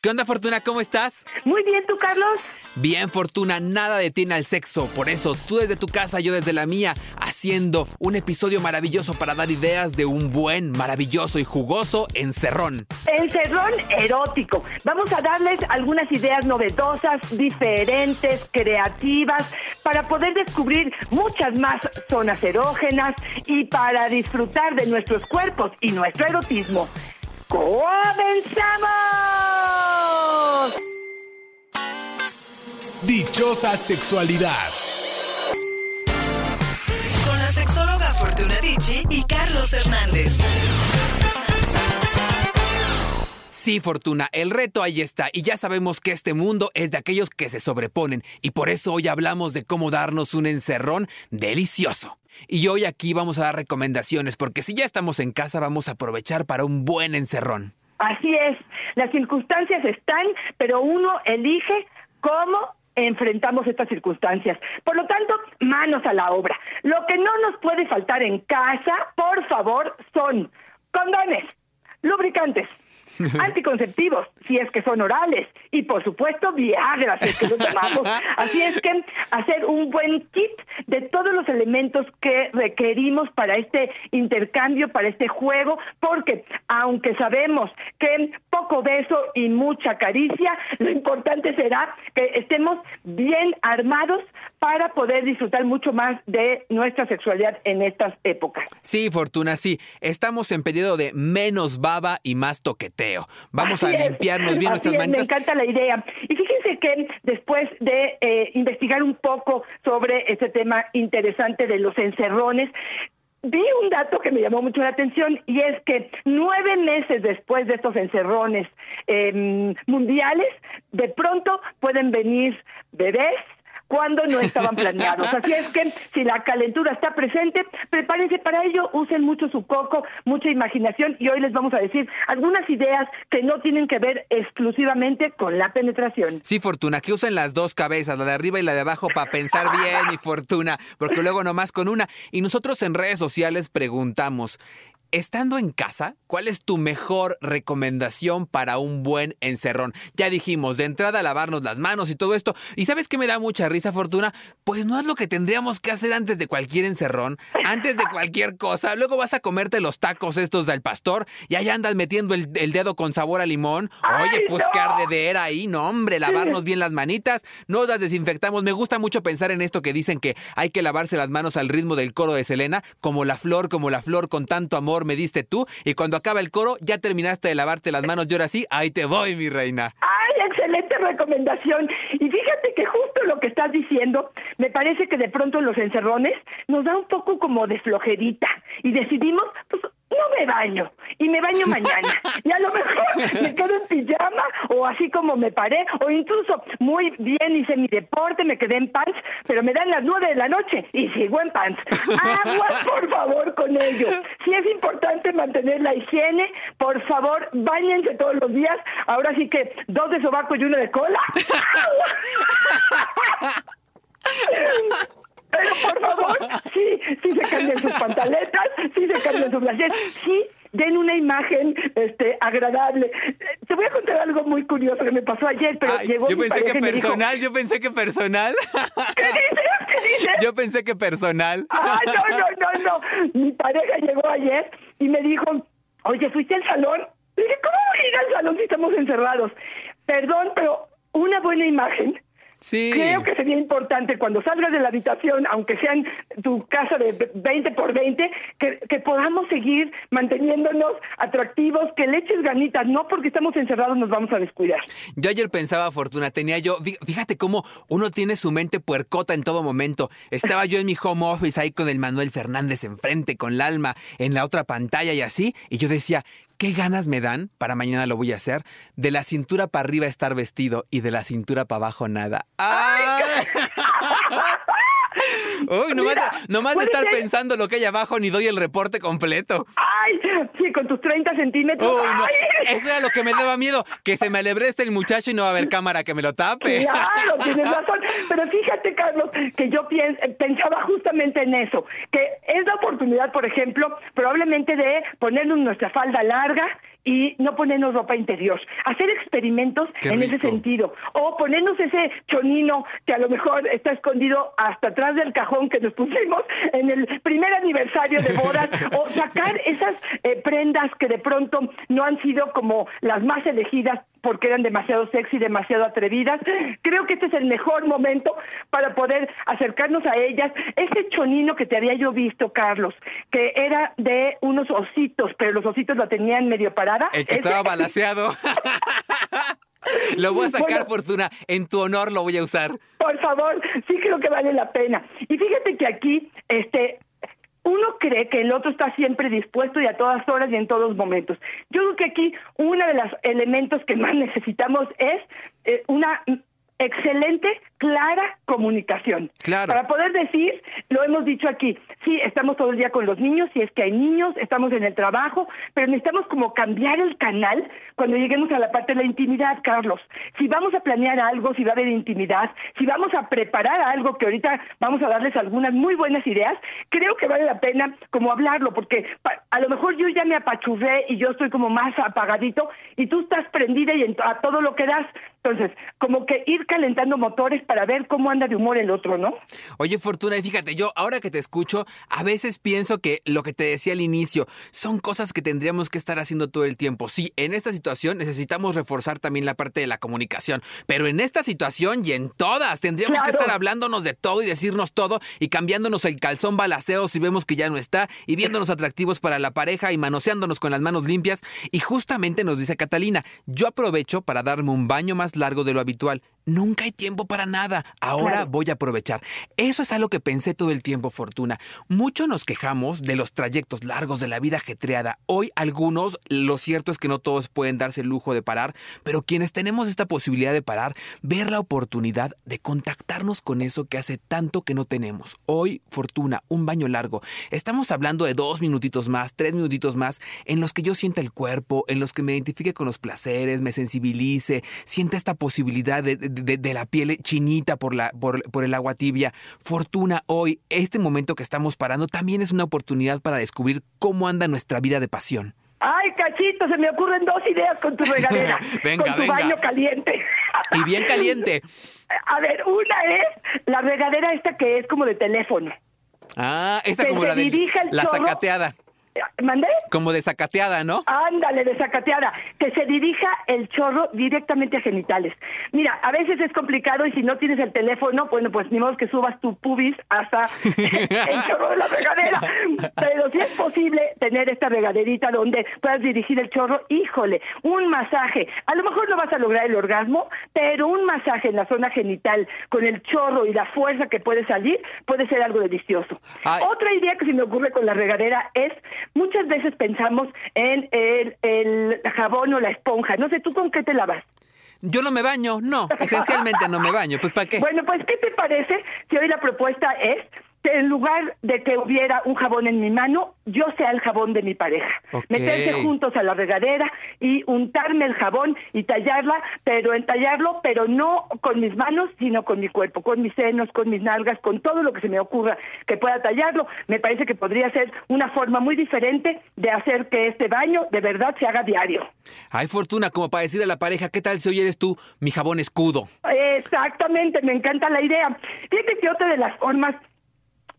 ¿Qué onda, Fortuna? ¿Cómo estás? Muy bien, ¿tú, Carlos? Bien, Fortuna, nada detiene al sexo. Por eso, tú desde tu casa, yo desde la mía, haciendo un episodio maravilloso para dar ideas de un buen, maravilloso y jugoso encerrón. Encerrón erótico. Vamos a darles algunas ideas novedosas, diferentes, creativas, para poder descubrir muchas más zonas erógenas y para disfrutar de nuestros cuerpos y nuestro erotismo. ¡Comenzamos! Dichosa sexualidad. Con la sexóloga Fortuna Dicci y Carlos Hernández. Sí, Fortuna, el reto ahí está y ya sabemos que este mundo es de aquellos que se sobreponen y por eso hoy hablamos de cómo darnos un encerrón delicioso. Y hoy aquí vamos a dar recomendaciones porque si ya estamos en casa vamos a aprovechar para un buen encerrón. Así es, las circunstancias están, pero uno elige cómo enfrentamos estas circunstancias. Por lo tanto, manos a la obra. Lo que no nos puede faltar en casa, por favor, son condones, lubricantes, anticonceptivos, si es que son orales, y por supuesto Viagra, si es que lo tomamos. Así es que hacer un buen kit de todos los elementos que requerimos para este intercambio, para este juego, porque aunque sabemos que poco beso y mucha caricia, lo importante será que estemos bien armados para poder disfrutar mucho más de nuestra sexualidad en estas épocas. Sí, Fortuna, sí. Estamos en periodo de menos baba y más toqueteo. Vamos Así a es, limpiarnos bien así nuestras es, manitas. Me encanta la idea. Y fíjense que después de eh, investigar un poco sobre este tema interesante de los encerrones, vi un dato que me llamó mucho la atención y es que nueve meses después de estos encerrones eh, mundiales, de pronto pueden venir bebés cuando no estaban planeados. Así es que si la calentura está presente, prepárense para ello, usen mucho su coco, mucha imaginación y hoy les vamos a decir algunas ideas que no tienen que ver exclusivamente con la penetración. Sí, Fortuna, que usen las dos cabezas, la de arriba y la de abajo, para pensar bien y Fortuna, porque luego nomás con una. Y nosotros en redes sociales preguntamos, estando en casa, ¿cuál es tu mejor recomendación para un buen encerrón? Ya dijimos, de entrada lavarnos las manos y todo esto. ¿Y sabes qué me da mucha risa, Fortuna? Pues no es lo que tendríamos que hacer antes de cualquier encerrón, antes de cualquier cosa. Luego vas a comerte los tacos estos del pastor y allá andas metiendo el, el dedo con sabor a limón. Oye, ¡Ay, pues no! qué ardedera ahí, no hombre, lavarnos bien las manitas, no las desinfectamos. Me gusta mucho pensar en esto que dicen que hay que lavarse las manos al ritmo del coro de Selena, como la flor, como la flor, con tanto amor me diste tú. Y cuando acaba el coro, ya terminaste de lavarte las manos y ahora sí, ahí te voy, mi reina. ¡Ay, excelente recomendación! Y fíjate que justo lo que estás diciendo, me parece que de pronto en los encerrones nos da un poco como de flojerita y decidimos, pues no me baño y me baño mañana y a lo mejor me quedo en pijama o así como me paré o incluso muy bien hice mi deporte, me quedé en pants, pero me dan las nueve de la noche y sigo en pants. Aguas por favor con ello. Si es importante mantener la higiene, por favor, bañense todos los días. Ahora sí que dos de sobaco y uno de cola. Pero por favor, sí, sí se cambien sus pantaletas, sí se cambien sus brasier, sí den una imagen este agradable. Te voy a contar algo muy curioso que me pasó ayer, pero llegó yo mi pensé que dijo, personal, yo pensé que personal. ¿Qué dices? ¿Qué dices? Yo pensé que personal. Ah, no, no, no, no. Mi pareja llegó ayer y me dijo, oye, ¿fuiste al salón? Le dije, ¿cómo voy a ir al salón si estamos encerrados? Perdón, pero una buena imagen Sí. Creo que sería importante cuando salgas de la habitación, aunque sea en tu casa de 20 por 20, que, que podamos seguir manteniéndonos atractivos, que le eches ganitas, no porque estamos encerrados nos vamos a descuidar. Yo ayer pensaba, Fortuna, tenía yo, fí- fíjate cómo uno tiene su mente puercota en todo momento. Estaba yo en mi home office ahí con el Manuel Fernández enfrente, con el alma en la otra pantalla y así, y yo decía, ¿qué ganas me dan, para mañana lo voy a hacer, de la cintura para arriba estar vestido y de la cintura para abajo nada? ¡Ay! Uy, nomás, Mira, de, nomás de estar ser- pensando lo que hay abajo ni doy el reporte completo. ¡Ay! Sí, con tus 30 centímetros. Uy, no, ¡Ay! eso era lo que me daba miedo, que se me alebreste el muchacho y no va a haber cámara que me lo tape. Claro, tienes razón. Pero fíjate, Carlos, que yo pien- pensaba justamente en eso, que es la oportunidad, por ejemplo, probablemente de ponernos nuestra falda larga y no ponernos ropa interior. Hacer experimentos Qué en ese sentido. O ponernos ese chonino que a lo mejor está escondido hasta atrás del cajón que nos pusimos en el primer aniversario de bodas. o sacar esas eh, prendas que de pronto no han sido como las más elegidas porque eran demasiado sexy, demasiado atrevidas. Creo que este es el mejor momento para poder acercarnos a ellas. Ese chonino que te había yo visto, Carlos, que era de unos ositos, pero los ositos lo tenían medio parada. El que Ese- estaba balaseado. lo voy a sacar, Bueno. Fortuna. En tu honor lo voy a usar. Por favor, sí creo que vale la pena. Y fíjate que aquí, este, uno cree que el otro está siempre dispuesto y a todas horas y en todos momentos. Yo creo que aquí uno de los elementos que más necesitamos es eh, una excelente, clara comunicación. Claro. Para poder decir, lo hemos dicho aquí, sí, estamos todo el día con los niños, si es que hay niños, estamos en el trabajo, pero necesitamos como cambiar el canal cuando lleguemos a la parte de la intimidad, Carlos. Si vamos a planear algo, si va a haber intimidad, si vamos a preparar algo, que ahorita vamos a darles algunas muy buenas ideas, creo que vale la pena como hablarlo, porque a lo mejor yo ya me apachurré y yo estoy como más apagadito y tú estás prendida y a todo lo que das. Entonces, como que ir calentando motores para ver cómo anda de humor el otro, ¿no? Oye, Fortuna, y fíjate, yo ahora que te escucho, a veces pienso que lo que te decía al inicio son cosas que tendríamos que estar haciendo todo el tiempo. Sí, en esta situación necesitamos reforzar también la parte de la comunicación, pero en esta situación y en todas tendríamos que estar hablándonos de todo y decirnos todo y cambiándonos el calzón balaceo si vemos que ya no está y viéndonos atractivos para la pareja y manoseándonos con las manos limpias. Y justamente nos dice Catalina, yo aprovecho para darme un baño más largo de lo habitual. Nunca hay tiempo para nada. Ahora Claro. voy a aprovechar. Eso es algo que pensé todo el tiempo, Fortuna. Mucho nos quejamos de los trayectos largos de la vida ajetreada. Hoy algunos, lo cierto es que no todos pueden darse el lujo de parar, pero quienes tenemos esta posibilidad de parar, ver la oportunidad de contactarnos con eso que hace tanto que no tenemos. Hoy, Fortuna, un baño largo. Estamos hablando de dos minutitos más, tres minutitos más, en los que yo sienta el cuerpo, en los que me identifique con los placeres, me sensibilice, sienta esta posibilidad de, de- de- de la piel chinita por, la, por, por el agua tibia. Fortuna, hoy, este momento que estamos parando también es una oportunidad para descubrir cómo anda nuestra vida de pasión. Ay, cachito, se me ocurren dos ideas con tu regadera. Venga, con tu venga. baño caliente. Y bien caliente. A ver, una es la regadera esta que es como de teléfono. Ah, esa Que como la de la chorro. zacateada. ¿Mandé? Como de zacateada, ¿no? Ándale, desacateada, que se dirija el chorro directamente a genitales. Mira, a veces es complicado y si no tienes el teléfono, bueno, pues ni modo que subas tu pubis hasta el chorro de la regadera. Pero si es posible tener esta regaderita donde puedas dirigir el chorro, híjole, un masaje. A lo mejor no vas a lograr el orgasmo, pero un masaje en la zona genital con el chorro y la fuerza que puede salir puede ser algo delicioso. Ay. Otra idea que se me ocurre con la regadera es, muchas veces pensamos en el, el jabón o la esponja. No sé, ¿tú con qué te lavas? Yo no me baño, no, esencialmente no me baño. Pues ¿para qué? Bueno, pues, ¿qué te parece si hoy la propuesta es que en lugar de que hubiera un jabón en mi mano, yo sea el jabón de mi pareja? Meterse juntos a la regadera y untarme el jabón y tallarla, pero entallarlo, pero no con mis manos, sino con mi cuerpo, con mis senos, con mis nalgas, con todo lo que se me ocurra que pueda tallarlo. Me parece que podría ser una forma muy diferente de hacer que este baño de verdad se haga diario. Hay fortuna como para decirle a la pareja, ¿qué tal si hoy eres tú mi jabón escudo? Exactamente, me encanta la idea. Fíjate que otra de las formas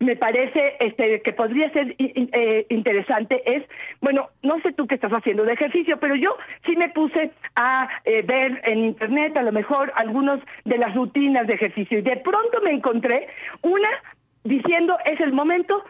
me parece este que podría ser eh, interesante es, bueno, no sé tú qué estás haciendo de ejercicio, pero yo sí me puse a eh, ver en internet a lo mejor algunos de las rutinas de ejercicio y de pronto me encontré una diciendo es el momento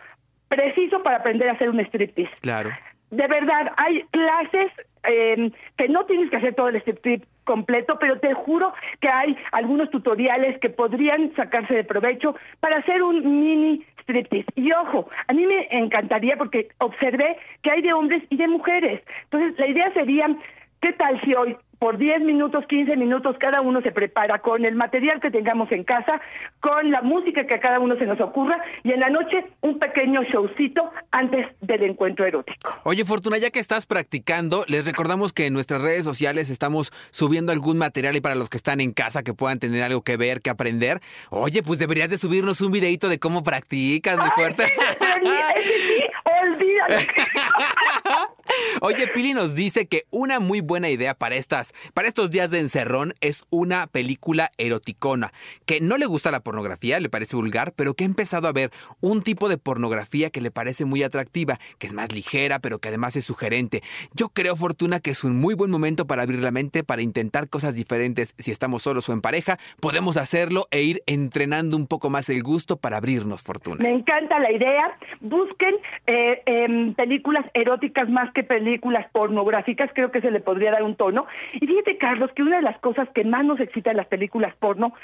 preciso para aprender a hacer un striptease Claro. de verdad, hay clases eh, que no tienes que hacer todo el strip completo, pero te juro que hay algunos tutoriales que podrían sacarse de provecho para hacer un mini striptease. Y ojo, a mí me encantaría porque observé que hay de hombres y de mujeres. Entonces, la idea sería, ¿qué tal si hoy por 10 minutos, 15 minutos, cada uno se prepara con el material que tengamos en casa, con la música que a cada uno se nos ocurra y en la noche un pequeño showcito antes del encuentro erótico. Oye, Fortuna, ya que estás practicando, les recordamos que en nuestras redes sociales estamos subiendo algún material y para los que están en casa que puedan tener algo que ver, que aprender. Oye, pues deberías de subirnos un videito de cómo practicas, mi fuerte. Ni- ese sí, Olvídalo. Oye, Pili nos dice que una muy buena idea para estas, para estos días de encerrón es una película eroticona, que no le gusta la pornografía, le parece vulgar, pero que ha empezado a ver un tipo de pornografía que le parece muy atractiva, que es más ligera, pero que además es sugerente. Yo creo, Fortuna, que es un muy buen momento para abrir la mente, para intentar cosas diferentes. Si estamos solos o en pareja, podemos hacerlo e ir entrenando un poco más el gusto para abrirnos, Fortuna. Me encanta la idea. Busquen eh, em, películas eróticas más que películas pornográficas, creo que se le podría dar un tono. Y fíjate, Carlos, que una de las cosas que más nos excita en las películas porno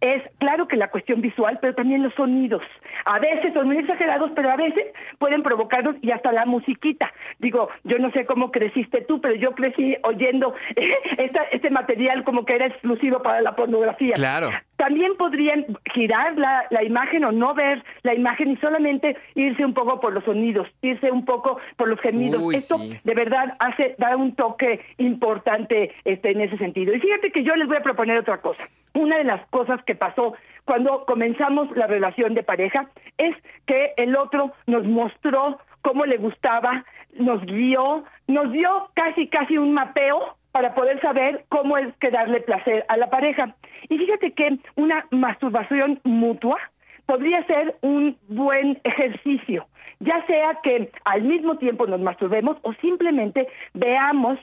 es, claro que la cuestión visual, pero también los sonidos. A veces son muy exagerados, pero a veces pueden provocarnos y hasta la musiquita. Digo, yo no sé cómo creciste tú, pero yo crecí oyendo esta, este material como que era exclusivo para la pornografía. Claro. También podrían girar la, la imagen o no ver la imagen y solamente irse un poco por los sonidos, irse un poco por los gemidos. Uy, Esto sí. de verdad hace da un toque importante este en ese sentido. Y fíjate que yo les voy a proponer otra cosa. Una de las cosas que pasó cuando comenzamos la relación de pareja es que el otro nos mostró cómo le gustaba, nos guió, nos dio casi casi un mapeo para poder saber cómo es que darle placer a la pareja. Y fíjate que una masturbación mutua podría ser un buen ejercicio, ya sea que al mismo tiempo nos masturbemos o simplemente veamos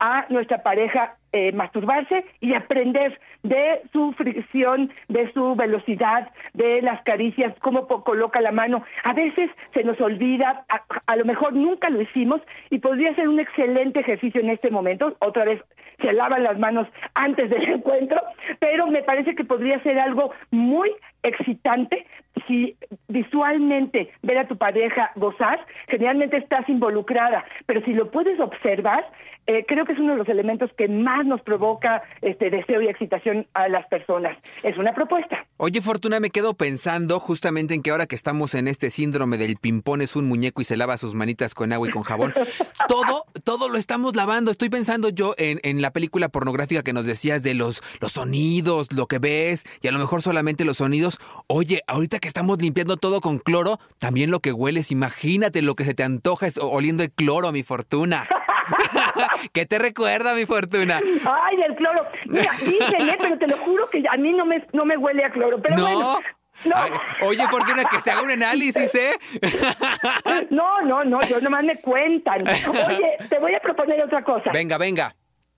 a nuestra pareja eh, masturbarse y aprender de su fricción, de su velocidad, de las caricias, cómo coloca la mano. A veces se nos olvida, a, a lo mejor nunca lo hicimos y podría ser un excelente ejercicio en este momento. Otra vez se lavan las manos antes del encuentro, pero me parece que podría ser algo muy excitante si visualmente ver a tu pareja gozar, generalmente estás involucrada, pero si lo puedes observar, eh, creo que es uno de los elementos que más nos provoca este deseo y excitación a las personas. Es una propuesta. Oye, Fortuna, me quedo pensando justamente en que ahora que estamos en este síndrome del pimpón es un muñeco y se lava sus manitas con agua y con jabón, todo, todo lo estamos lavando. Estoy pensando yo en, en la película pornográfica que nos decías de los, los sonidos, lo que ves, y a lo mejor solamente los sonidos. Oye, ahorita que estamos limpiando todo con cloro, también lo que hueles, imagínate lo que se te antoja es oliendo el cloro, mi Fortuna. ¿Qué te recuerda, mi Fortuna? Ay, del cloro. Mira, dicen, ¿eh? pero te lo juro que a mí no me, no me huele a cloro. Pero No. bueno, no. Ay, oye, Fortuna, que se haga un análisis, ¿eh? no, no, no, yo nomás me cuentan. Oye, te voy a proponer otra cosa. Venga, venga.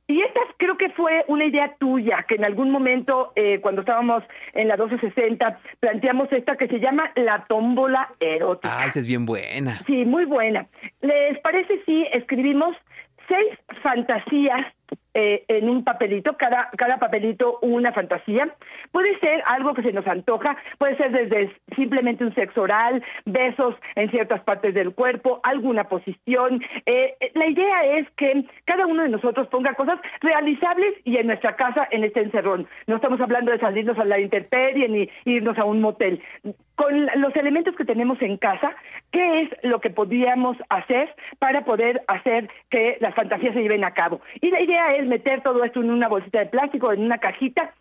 Y esta creo que fue una idea tuya, que en algún momento, eh, cuando estábamos en la 1260, planteamos esta que se llama la tómbola erótica. Ah, esa es bien buena. Sí, muy buena. ¿Les parece si escribimos seis fantasías eh, en un papelito, cada, cada papelito una fantasía? Puede ser algo que se nos antoja, puede ser desde simplemente un sexo oral, besos en ciertas partes del cuerpo, alguna posición. Eh, eh, la idea es que cada uno de nosotros ponga cosas realizables y en nuestra casa en este encerrón. No estamos hablando de salirnos a la intemperie ni irnos a un motel. Con los elementos que tenemos en casa, ¿qué es lo que podríamos hacer para poder hacer que las fantasías se lleven a cabo? Y la idea es meter todo esto en una bolsita de plástico, en una cajita,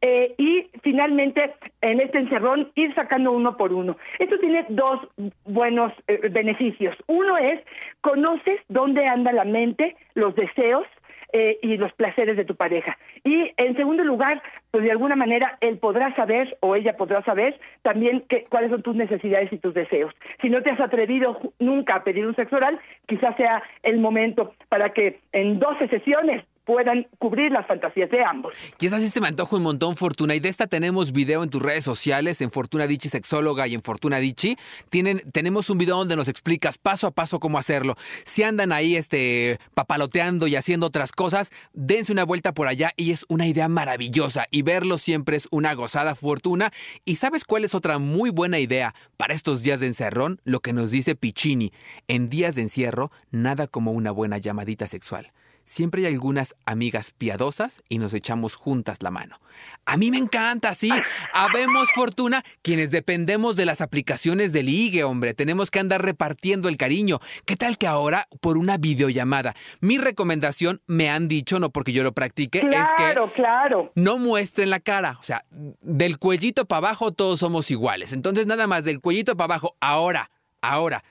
eh, y finalmente en este encerrón ir sacando uno por uno. Esto tiene dos buenos eh, beneficios. Uno es, conoces dónde anda la mente, los deseos, eh, y los placeres de tu pareja. Y en segundo lugar, pues de alguna manera él podrá saber o ella podrá saber también que, cuáles son tus necesidades y tus deseos. Si no te has atrevido nunca a pedir un sexo oral, quizás sea el momento para que en 12 sesiones puedan cubrir las fantasías de ambos. Y esa sí se me antoja un montón, Fortuna. Y de esta tenemos video en tus redes sociales, en Fortuna Dichi Sexóloga y en Fortuna Dichi. Tienen, tenemos un video donde nos explicas paso a paso cómo hacerlo. Si andan ahí este, papaloteando y haciendo otras cosas, dense una vuelta por allá y es una idea maravillosa. Y verlo siempre es una gozada, Fortuna. ¿Y sabes cuál es otra muy buena idea para estos días de encerrón? Lo que nos dice Piccini. En días de encierro, nada como una buena llamadita sexual. Siempre hay algunas amigas piadosas y nos echamos juntas la mano. A mí me encanta, sí. Habemos fortuna quienes dependemos de las aplicaciones de ligue, hombre. Tenemos que andar repartiendo el cariño. ¿Qué tal que ahora por una videollamada? Mi recomendación, me han dicho, no porque yo lo practique, es que Claro, claro. no muestren la cara. O sea, del cuellito para abajo todos somos iguales. Entonces, nada más del cuellito para abajo. Ahora, ahora.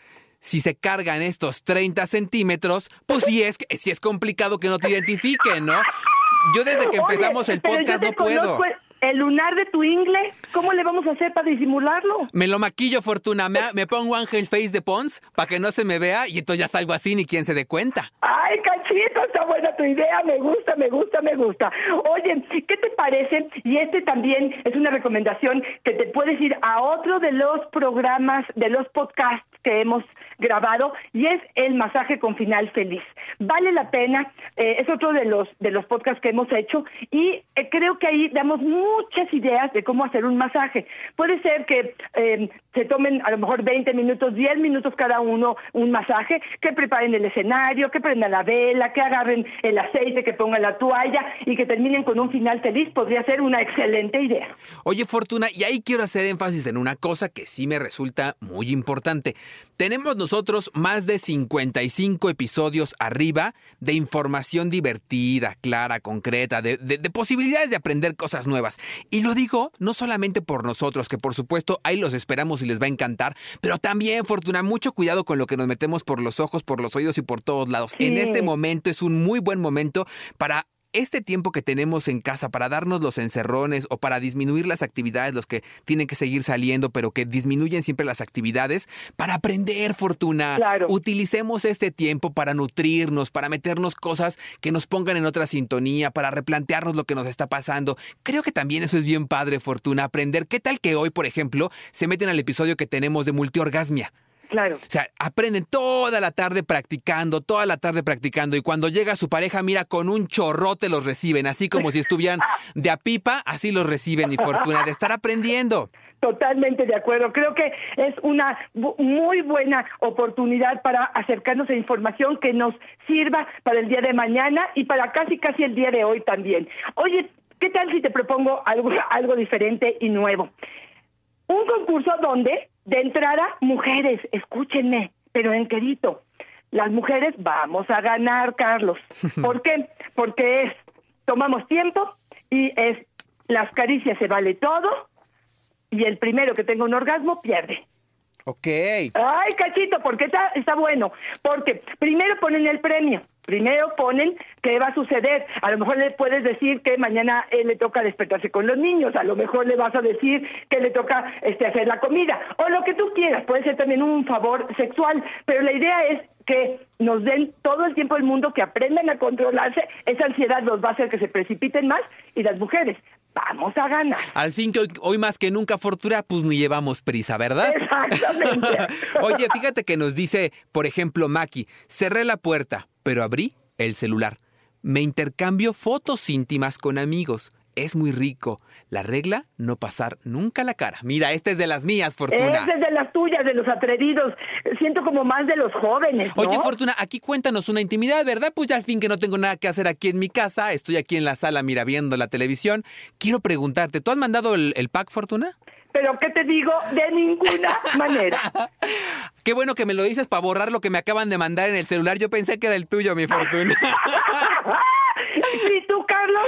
Si se cargan estos 30 centímetros, pues sí es, sí es complicado que no te identifiquen, ¿no? Yo desde que empezamos Oye, el podcast no puedo. El lunar de tu ingle, ¿cómo le vamos a hacer para disimularlo? Me lo maquillo, Fortuna. Me, me pongo Ángel Face de Pons para que no se me vea y entonces ya salgo así ni quien se dé cuenta. Ay, cachito, está buena tu idea, me gusta, me gusta, me gusta. Oye, ¿qué te parece? Y este también es una recomendación que te puedes ir a otro de los programas, de los podcasts que hemos grabado y es el masaje con final feliz. Vale la pena, eh, es otro de los de los podcasts que hemos hecho y eh, creo que ahí damos muchas ideas de cómo hacer un masaje. Puede ser que eh, se tomen a lo mejor 20 minutos, 10 minutos cada uno un masaje, que preparen el escenario, que prendan la vela, que agarren el aceite, que pongan la toalla y que terminen con un final feliz. Podría ser una excelente idea. Oye, Fortuna, y ahí quiero hacer énfasis en una cosa que sí me resulta muy importante. Tenemos nosotros más de 55 episodios arriba de información divertida, clara, concreta, de, de- de posibilidades de aprender cosas nuevas. Y lo digo no solamente por nosotros, que por supuesto ahí los esperamos y les va a encantar, pero también, Fortuna, mucho cuidado con lo que nos metemos por los ojos, por los oídos y por todos lados. En este momento es un muy buen momento para este tiempo que tenemos en casa para darnos los encerrones o para disminuir las actividades, los que tienen que seguir saliendo, pero que disminuyen siempre las actividades, para aprender fortuna. Claro. Utilicemos este tiempo para nutrirnos, para meternos cosas que nos pongan en otra sintonía, para replantearnos lo que nos está pasando. Creo que también eso es bien padre, fortuna, aprender. ¿Qué tal que hoy, por ejemplo, se meten al episodio que tenemos de multiorgasmia? Claro. O sea, aprenden toda la tarde practicando, toda la tarde practicando y cuando llega su pareja, mira, con un chorrote los reciben, así como si estuvieran de a pipa, así los reciben y fortuna de estar aprendiendo. Totalmente de acuerdo. Creo que es una muy buena oportunidad para acercarnos a información que nos sirva para el día de mañana y para casi casi el día de hoy también. Oye, ¿qué tal si te propongo algo, algo diferente y nuevo? Un concurso donde, de entrada, mujeres, escúchenme, pero en querido, las mujeres vamos a ganar, Carlos. ¿Por qué? Porque es, tomamos tiempo y es, las caricias se vale todo y el primero que tenga un orgasmo pierde. Ok. Ay, cachito, ¿por qué está, está bueno? Porque primero ponen el premio, primero ponen qué va a suceder. A lo mejor le puedes decir que mañana él le toca despertarse con los niños, a lo mejor le vas a decir que le toca este, hacer la comida, o lo que tú quieras, puede ser también un favor sexual, pero la idea es que nos den todo el tiempo el mundo, que aprendan a controlarse, esa ansiedad los va a hacer que se precipiten más y las mujeres, vamos a ganar. Al fin que hoy, hoy más que nunca, Fortuna, pues ni llevamos prisa, ¿verdad? Exactamente. Oye, fíjate que nos dice, por ejemplo, Maki, cerré la puerta, pero abrí el celular. Me intercambio fotos íntimas con amigos. Es muy rico. La regla, no pasar nunca la cara. Mira, esta es de las mías, Fortuna. Esa es de las tuyas, de los atrevidos. Siento como más de los jóvenes. ¿no? Oye, Fortuna, aquí cuéntanos una intimidad, ¿verdad? Pues ya al fin que no tengo nada que hacer aquí en mi casa, estoy aquí en la sala, mira, viendo la televisión. Quiero preguntarte, ¿tú has mandado el, el pack, Fortuna? Pero ¿qué te digo? De ninguna manera. Qué bueno que me lo dices para borrar lo que me acaban de mandar en el celular. Yo pensé que era el tuyo, mi Fortuna. ¿Y tú, Carlos?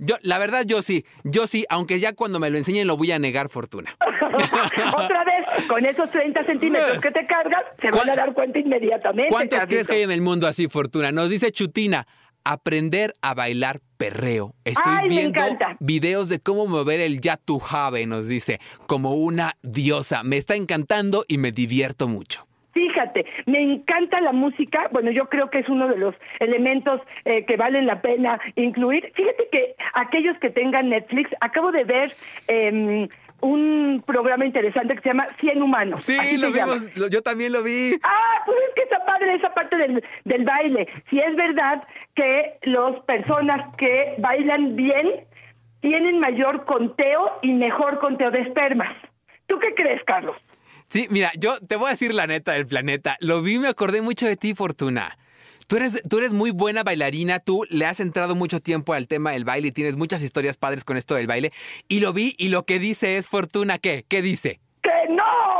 Yo, la verdad, yo sí. Yo sí, aunque ya cuando me lo enseñen lo voy a negar, Fortuna. Otra vez, con esos 30 centímetros que te cargas, se van ¿Cuál- a dar cuenta inmediatamente. ¿Cuántos crees que hay en el mundo así, Fortuna? Nos dice Chutina, aprender a bailar perreo. Estoy Ay, viendo videos de cómo mover el ya tu jave, nos dice, como una diosa. Me está encantando y me divierto mucho. Fíjate, me encanta la música. Bueno, yo creo que es uno de los elementos eh, que valen la pena incluir. Fíjate que aquellos que tengan Netflix, acabo de ver em, un programa interesante que se llama 100 Humanos. Sí, Así lo vimos, lo- yo también lo vi. Ah, pues es que está padre esa parte del, del baile. Si es verdad que las personas que bailan bien tienen mayor conteo y mejor conteo de espermas. ¿Tú qué crees, Carlos? Sí, mira, yo te voy a decir la neta del planeta. Lo vi me acordé mucho de ti, Fortuna. Tú eres, tú eres muy buena bailarina, tú le has entrado mucho tiempo al tema del baile y tienes muchas historias padres con esto del baile. Y lo vi y lo que dice es Fortuna, ¿qué? ¿Qué dice?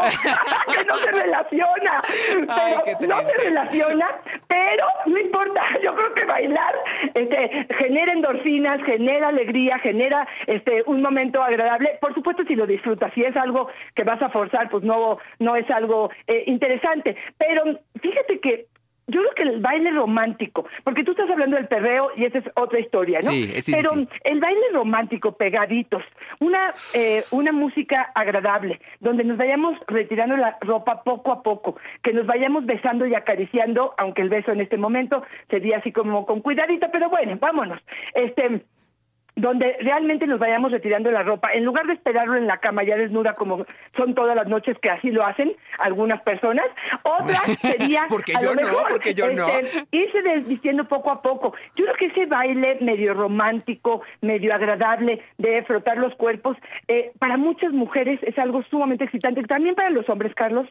¡Que no! ¡Que no se relaciona! Ay, Pero no se relaciona, pero no importa. Yo creo que bailar este, genera endorfinas, genera alegría, genera este, un momento agradable. Por supuesto, si lo disfrutas, si es algo que vas a forzar, pues no, no es algo eh, interesante. Pero fíjate que yo creo que el baile romántico, porque tú estás hablando del perreo y esa es otra historia, ¿no? Sí, sí, Pero sí. el baile romántico, pegaditos, una, eh, una música agradable, donde nos vayamos retirando la ropa poco a poco, que nos vayamos besando y acariciando, aunque el beso en este momento sería así como con cuidadito, pero bueno, vámonos. Este donde realmente nos vayamos retirando la ropa, en lugar de esperarlo en la cama ya desnuda como son todas las noches que así lo hacen algunas personas, otra sería Porque a lo yo no, mejor, porque yo no. este, irse desvistiendo poco a poco. Yo creo que ese baile medio romántico, medio agradable de frotar los cuerpos, eh, para muchas mujeres es algo sumamente excitante, también para los hombres, Carlos.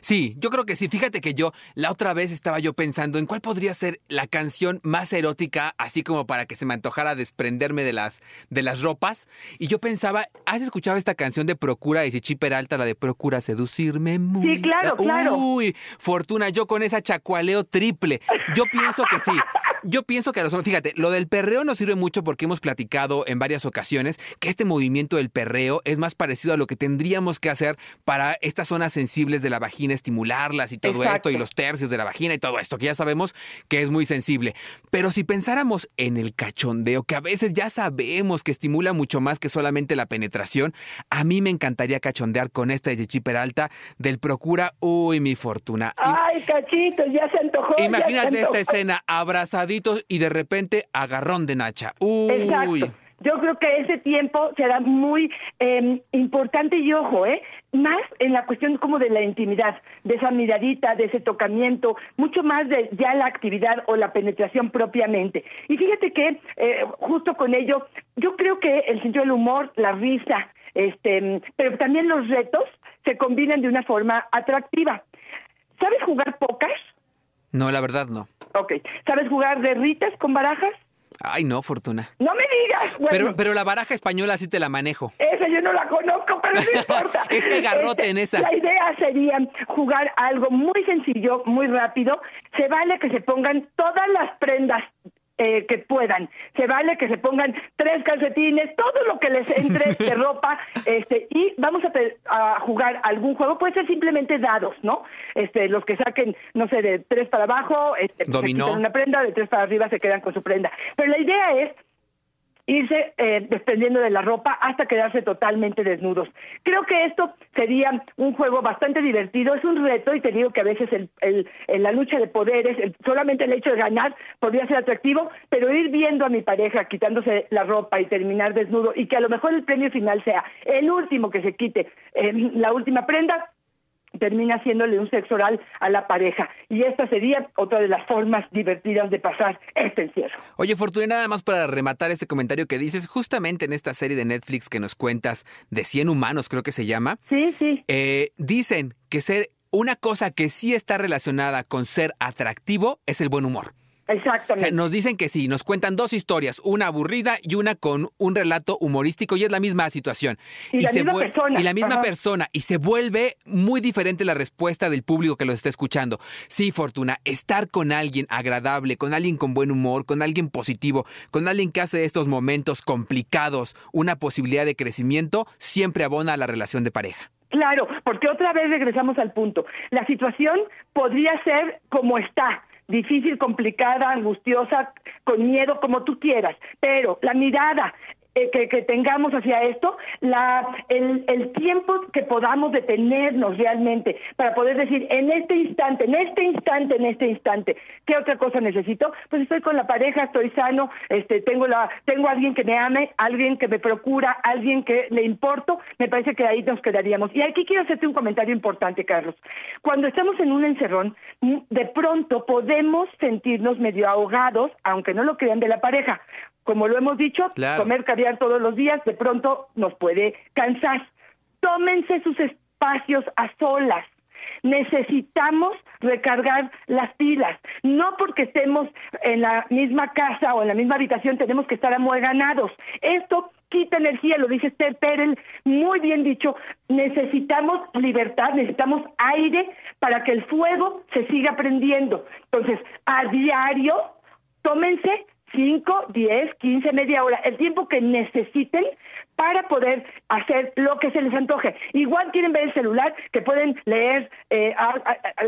Sí, yo creo que sí. Fíjate que yo, la otra vez estaba yo pensando en cuál podría ser la canción más erótica, así como para que se me antojara desprenderme de las, de las ropas. Y yo pensaba, ¿has escuchado esta canción de Procura de Chichi Peralta, la de Procura seducirme muy? Sí, claro, claro. Uy, Fortuna, yo con esa chacualeo triple. Yo pienso que sí. Yo pienso que a los hombres, fíjate, lo del perreo nos sirve mucho porque hemos platicado en varias ocasiones que este movimiento del perreo es más parecido a lo que tendríamos que hacer para estas zonas sensibles de la vagina, estimularlas y todo Exacto. esto, y los tercios de la vagina y todo esto, que ya sabemos que es muy sensible. Pero si pensáramos en el cachondeo, que a veces ya sabemos que estimula mucho más que solamente la penetración, a mí me encantaría cachondear con esta de Chichi Peralta del Procura, uy, mi fortuna. Ay, cachito, ya se antojó. se Imagínate esta escena, y de repente agarrón de Nacha. Uy. Exacto. Yo creo que ese tiempo será muy eh, importante y ojo, ¿eh? Más en la cuestión como de la intimidad, de esa miradita, de ese tocamiento, mucho más de ya la actividad o la penetración propiamente. Y fíjate que eh, justo con ello, yo creo que el sentido del humor, la risa, este, pero también los retos se combinan de una forma atractiva. ¿Sabes jugar pocas? No, la verdad no. Ok. ¿Sabes jugar de ritas con barajas? Ay, no, Fortuna. No me digas. Bueno, Pero, pero la baraja española sí te la manejo. Esa yo no la conozco, pero no importa. Este, Es que garrote en esa. La idea sería jugar algo muy sencillo, muy rápido. Se vale que se pongan todas las prendas eh, que puedan. Se vale que se pongan tres calcetines, todo lo que les entre de ropa, este, y vamos a, jugar algún juego. Puede ser simplemente dados, ¿no? Este, los que saquen, no sé, de tres para abajo, este, se Dominó. quitan una prenda, de tres para arriba se quedan con su prenda. Pero la idea es irse eh, desprendiendo de la ropa hasta quedarse totalmente desnudos. Creo que esto sería un juego bastante divertido, es un reto y te digo que a veces el, el- el- la lucha de poderes, el- solamente el hecho de ganar podría ser atractivo, pero ir viendo a mi pareja quitándose la ropa y terminar desnudo y que a lo mejor el premio final sea el último que se quite eh, la última prenda, termina haciéndole un sexo oral a la pareja. Y esta sería otra de las formas divertidas de pasar este encierro. Oye, Fortuna, nada más para rematar este comentario que dices, justamente en esta serie de Netflix que nos cuentas de 100 humanos, creo que se llama, Sí, sí. eh, dicen que ser una cosa que sí está relacionada con ser atractivo es el buen humor. O Exactamente. sea, nos dicen que sí, nos cuentan dos historias, una aburrida y una con un relato humorístico y es la misma situación. Y la misma persona, Y la misma ajá. persona. Y se vuelve muy diferente la respuesta del público que los está escuchando. Sí, Fortuna, estar con alguien agradable, con alguien con buen humor, con alguien positivo, con alguien que hace de estos momentos complicados una posibilidad de crecimiento, siempre abona a la relación de pareja. Claro, porque otra vez regresamos al punto. La situación podría ser como está, difícil, complicada, angustiosa, con miedo, como tú quieras, pero la mirada eh, que, tengamos hacia esto, la, el, el tiempo que podamos detenernos realmente para poder decir en este instante, en este instante, en este instante, ¿qué otra cosa necesito? Pues estoy con la pareja, estoy sano, este, tengo la, tengo alguien que me ame, alguien que me procura, alguien que le importo, me parece que ahí nos quedaríamos. Y aquí quiero hacerte un comentario importante, Carlos. Cuando estamos en un encerrón, de pronto podemos sentirnos medio ahogados, aunque no lo crean de la pareja. Como lo hemos dicho, Claro. comer caviar todos los días de pronto nos puede cansar. Tómense sus espacios a solas. Necesitamos recargar las pilas. No porque estemos en la misma casa o en la misma habitación tenemos que estar amueganados. Esto quita energía, lo dice Esther Perel, muy bien dicho. Necesitamos libertad, necesitamos aire para que el fuego se siga prendiendo. Entonces, a diario, tómense 5, 10, 15, media hora, el tiempo que necesiten para poder hacer lo que se les antoje. Igual quieren ver el celular, que pueden leer eh,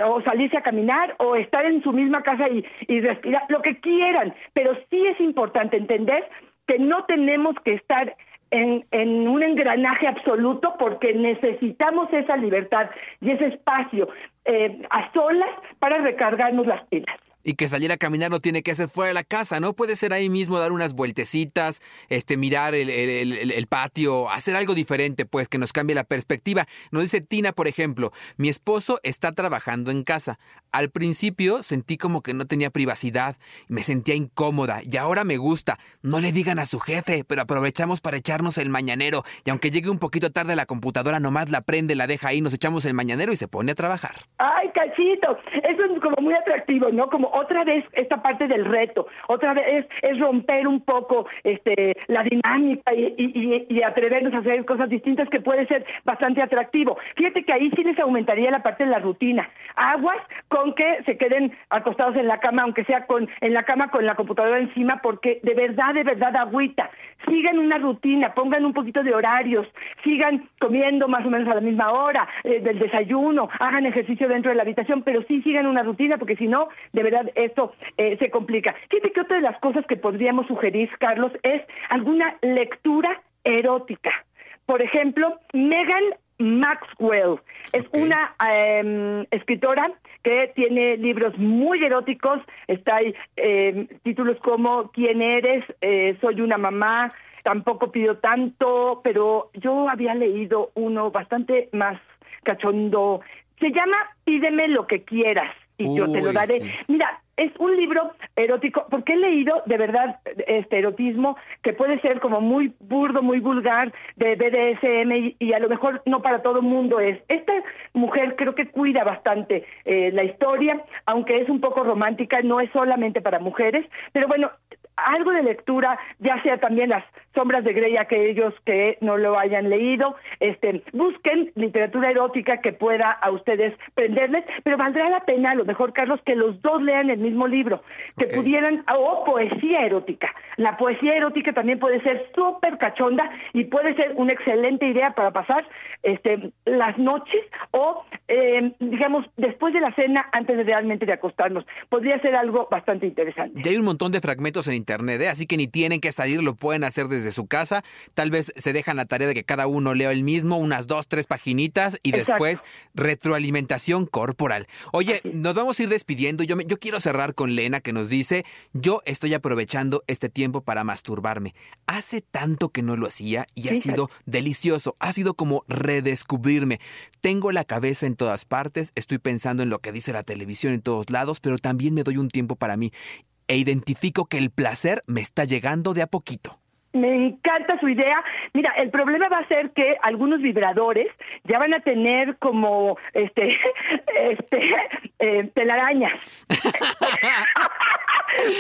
o salirse a caminar o estar en su misma casa y, respirar, lo que quieran, pero sí es importante entender que no tenemos que estar en, en, un engranaje absoluto porque necesitamos esa libertad y ese espacio eh, a solas para recargarnos las pilas. Y que salir a caminar no tiene que ser fuera de la casa, ¿no? Puede ser ahí mismo dar unas vueltecitas, este, mirar el, el, el, patio, hacer algo diferente, pues, que nos cambie la perspectiva. Nos dice Tina, por ejemplo, mi esposo está trabajando en casa. Al principio sentí como que no tenía privacidad, me sentía incómoda y ahora me gusta. No le digan a su jefe, pero aprovechamos para echarnos el mañanero. Y aunque llegue un poquito tarde la computadora, nomás la prende, la deja ahí, nos echamos el mañanero y se pone a trabajar. Ay, cachito, eso es como muy atractivo, ¿no? Como otra vez esta parte del reto, otra vez es, romper un poco este, la dinámica y, atrevernos a hacer cosas distintas que puede ser bastante atractivo. Fíjate que ahí sí les aumentaría la parte de la rutina. Aguas con que se queden acostados en la cama, aunque sea con en la cama con la computadora encima, porque de verdad, de verdad agüita. Sigan una rutina, pongan un poquito de horarios, sigan comiendo más o menos a la misma hora eh, del desayuno, hagan ejercicio dentro de la habitación, pero sí sigan una rutina, porque si no, de verdad esto eh, se complica. Fíjate que otra de las cosas que podríamos sugerir, Carlos, es alguna lectura erótica. Por ejemplo, Megan Maxwell es una em, escritora que tiene libros muy eróticos. Está ahí em, títulos como ¿Quién eres? Eh, soy una mamá. Tampoco pido tanto, pero yo había leído uno bastante más cachondo. Se llama Pídeme lo que quieras y yo te lo daré. Mira, es un libro erótico, porque he leído de verdad este erotismo que puede ser como muy burdo, muy vulgar de BDSM y, a lo mejor no para todo el mundo es. Esta mujer creo que cuida bastante eh, la historia, aunque es un poco romántica, no es solamente para mujeres, pero bueno, algo de lectura, ya sea también las sombras de Grey, aquellos que no lo hayan leído, este, busquen literatura erótica que pueda a ustedes prenderles, pero valdrá la pena, a lo mejor, Carlos, que los dos lean el mismo libro, que pudieran, o poesía erótica. La poesía erótica también puede ser súper cachonda y puede ser una excelente idea para pasar este, las noches o, eh, digamos, después de la cena, antes de realmente de acostarnos. Podría ser algo bastante interesante. Ya hay un montón de fragmentos en internet, ¿eh? así que ni tienen que salir, lo pueden hacer desde su casa. Tal vez se dejan la tarea de que cada uno lea el mismo, unas dos, tres paginitas y después retroalimentación corporal. Oye, nos vamos a ir despidiendo. Yo, yo quiero cerrar con Lena que nos dice, yo estoy aprovechando este tiempo para masturbarme. Hace tanto que no lo hacía y ha sido delicioso, ha sido como redescubrirme. Tengo la cabeza en todas partes, estoy pensando en lo que dice la televisión en todos lados, pero también me doy un tiempo para mí e identifico que el placer me está llegando de a poquito. Me encanta su idea. Mira, el problema va a ser que algunos vibradores ya van a tener como este, este, eh, telarañas.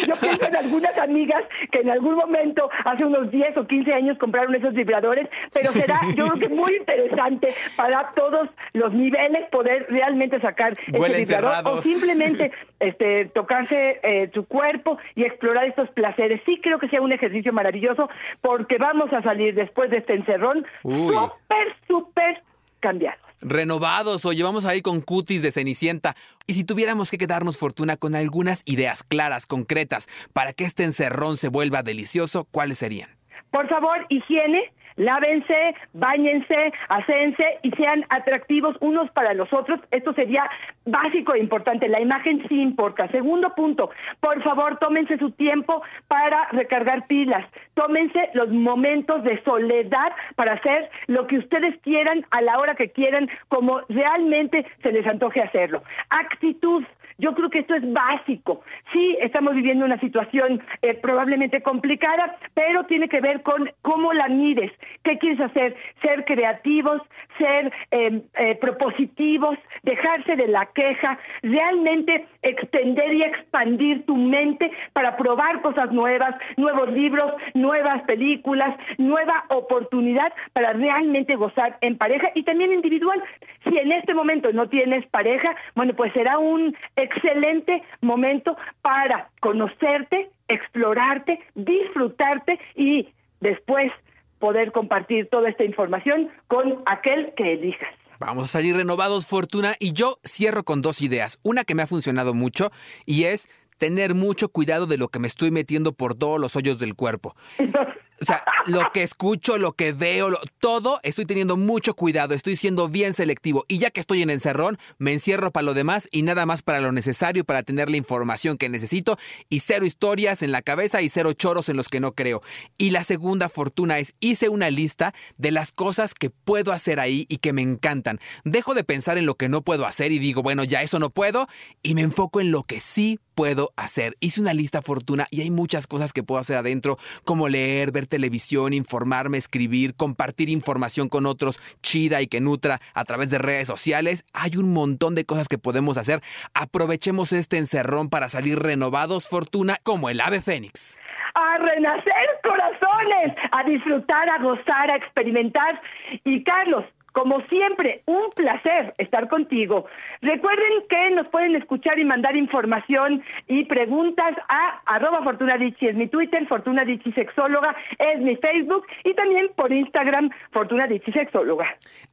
Yo pienso en algunas amigas que en algún momento, hace unos 10 o 15 años, compraron esos vibradores, pero será, yo creo que muy interesante para todos los niveles poder realmente sacar ese vibrador o simplemente este, tocarse eh, su cuerpo y explorar estos placeres. Sí creo que sea un ejercicio maravilloso porque vamos a salir después de este encerrón súper, súper cambiados. Renovados o llevamos ahí con cutis de cenicienta. Y si tuviéramos que quedarnos fortuna con algunas ideas claras, concretas, para que este encerrón se vuelva delicioso, ¿cuáles serían? Por favor, higiene, lávense, bañense, hacense y sean atractivos unos para los otros. Esto sería básico e importante. La imagen sí importa. Segundo punto, por favor, tómense su tiempo para recargar pilas. Tómense los momentos de soledad para hacer lo que ustedes quieran a la hora que quieran, como realmente se les antoje hacerlo. Actitud. Yo creo que esto es básico. Sí, estamos viviendo una situación eh, probablemente complicada, pero tiene que ver con cómo la mides. ¿Qué quieres hacer? Ser creativos, ser em, eh, propositivos, dejarse de la queja, realmente extender y expandir tu mente para probar cosas nuevas, nuevos libros, nuevas películas, nueva oportunidad para realmente gozar en pareja y también individual. Si en este momento no tienes pareja, bueno, pues será un excelente momento para conocerte explorarte, disfrutarte y después poder compartir toda esta información con aquel que elijas. Vamos a salir renovados, Fortuna, y yo cierro con dos ideas. Una que me ha funcionado mucho y es tener mucho cuidado de lo que me estoy metiendo por todos los hoyos del cuerpo. O sea, lo que escucho, lo que veo, todo, estoy teniendo mucho cuidado, estoy siendo bien selectivo. Y ya que estoy en encerrón, me encierro para lo demás y nada más para lo necesario para tener la información que necesito y cero historias en la cabeza y cero choros en los que no creo. Y la segunda fortuna es, hice una lista de las cosas que puedo hacer ahí y que me encantan. Dejo de pensar en lo que no puedo hacer y digo, bueno, ya eso no puedo y me enfoco en lo que sí puedo hacer. Hice una lista fortuna y hay muchas cosas que puedo hacer adentro, como leer, ver televisión, informarme, escribir, compartir información con otros, chida y que nutra a través de redes sociales. Hay un montón de cosas que podemos hacer. Aprovechemos este encerrón para salir renovados, fortuna, como el ave fénix. A renacer corazones, a disfrutar, a gozar, a experimentar. Y Carlos, como siempre, un placer estar contigo. Recuerden que nos pueden escuchar y mandar información y preguntas a arroba Fortuna es mi Twitter, Fortuna Sexóloga es mi Facebook y también por Instagram, Fortuna Sexóloga.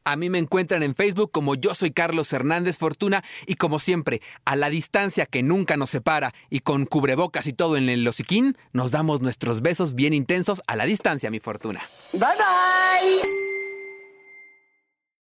A mí me encuentran en Facebook como yo soy Carlos Hernández Fortuna y como siempre, a la distancia que nunca nos separa y con cubrebocas y todo en el hociquín, nos damos nuestros besos bien intensos a la distancia, mi Fortuna. Bye bye.